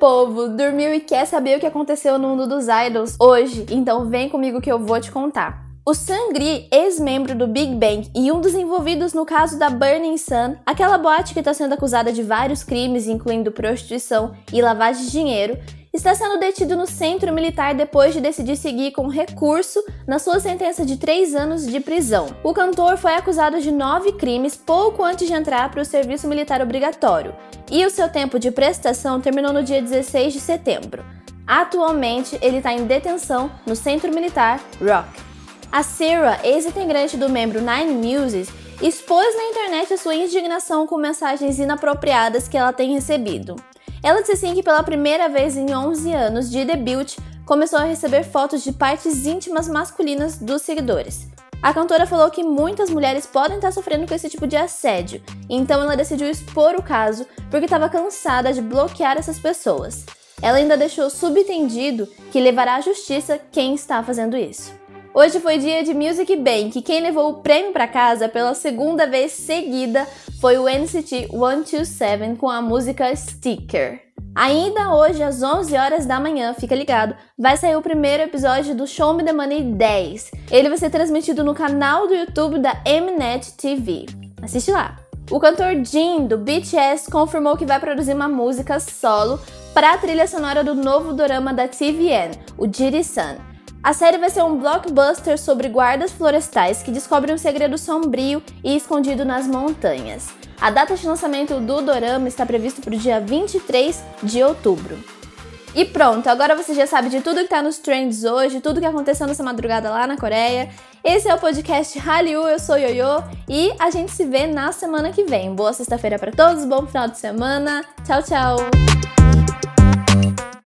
novo, dormiu e quer saber o que aconteceu no mundo dos idols hoje? Então vem comigo que eu vou te contar. O Sangri, ex-membro do Big Bang e um dos envolvidos no caso da Burning Sun, aquela boate que está sendo acusada de vários crimes, incluindo prostituição e lavagem de dinheiro, está sendo detido no centro militar depois de decidir seguir com recurso na sua sentença de três anos de prisão. O cantor foi acusado de nove crimes pouco antes de entrar para o serviço militar obrigatório, e o seu tempo de prestação terminou no dia 16 de setembro. Atualmente, ele está em detenção no centro militar Rock. A Sarah, ex-integrante do membro Nine Muses, expôs na internet a sua indignação com mensagens inapropriadas que ela tem recebido. Ela disse assim que pela primeira vez em 11 anos de debut, começou a receber fotos de partes íntimas masculinas dos seguidores. A cantora falou que muitas mulheres podem estar sofrendo com esse tipo de assédio, então ela decidiu expor o caso porque estava cansada de bloquear essas pessoas. Ela ainda deixou subentendido que levará à justiça quem está fazendo isso. Hoje foi dia de Music Bank. Quem levou o prêmio para casa pela segunda vez seguida foi o NCT 127 com a música Sticker. Ainda hoje, às 11 horas da manhã, fica ligado, vai sair o primeiro episódio do Show Me The Money 10. Ele vai ser transmitido no canal do YouTube da Mnet TV. Assiste lá. O cantor Jin, do BTS, confirmou que vai produzir uma música solo para a trilha sonora do novo dorama da TVN, o Jiri-san. A série vai ser um blockbuster sobre guardas florestais que descobrem um segredo sombrio e escondido nas montanhas. A data de lançamento do dorama está prevista para o dia 23 de outubro. E pronto, agora você já sabe de tudo que está nos trends hoje, tudo que aconteceu nessa madrugada lá na Coreia. Esse é o podcast Hallyu, eu sou Yoyo e a gente se vê na semana que vem. Boa sexta-feira para todos, bom final de semana. Tchau, tchau.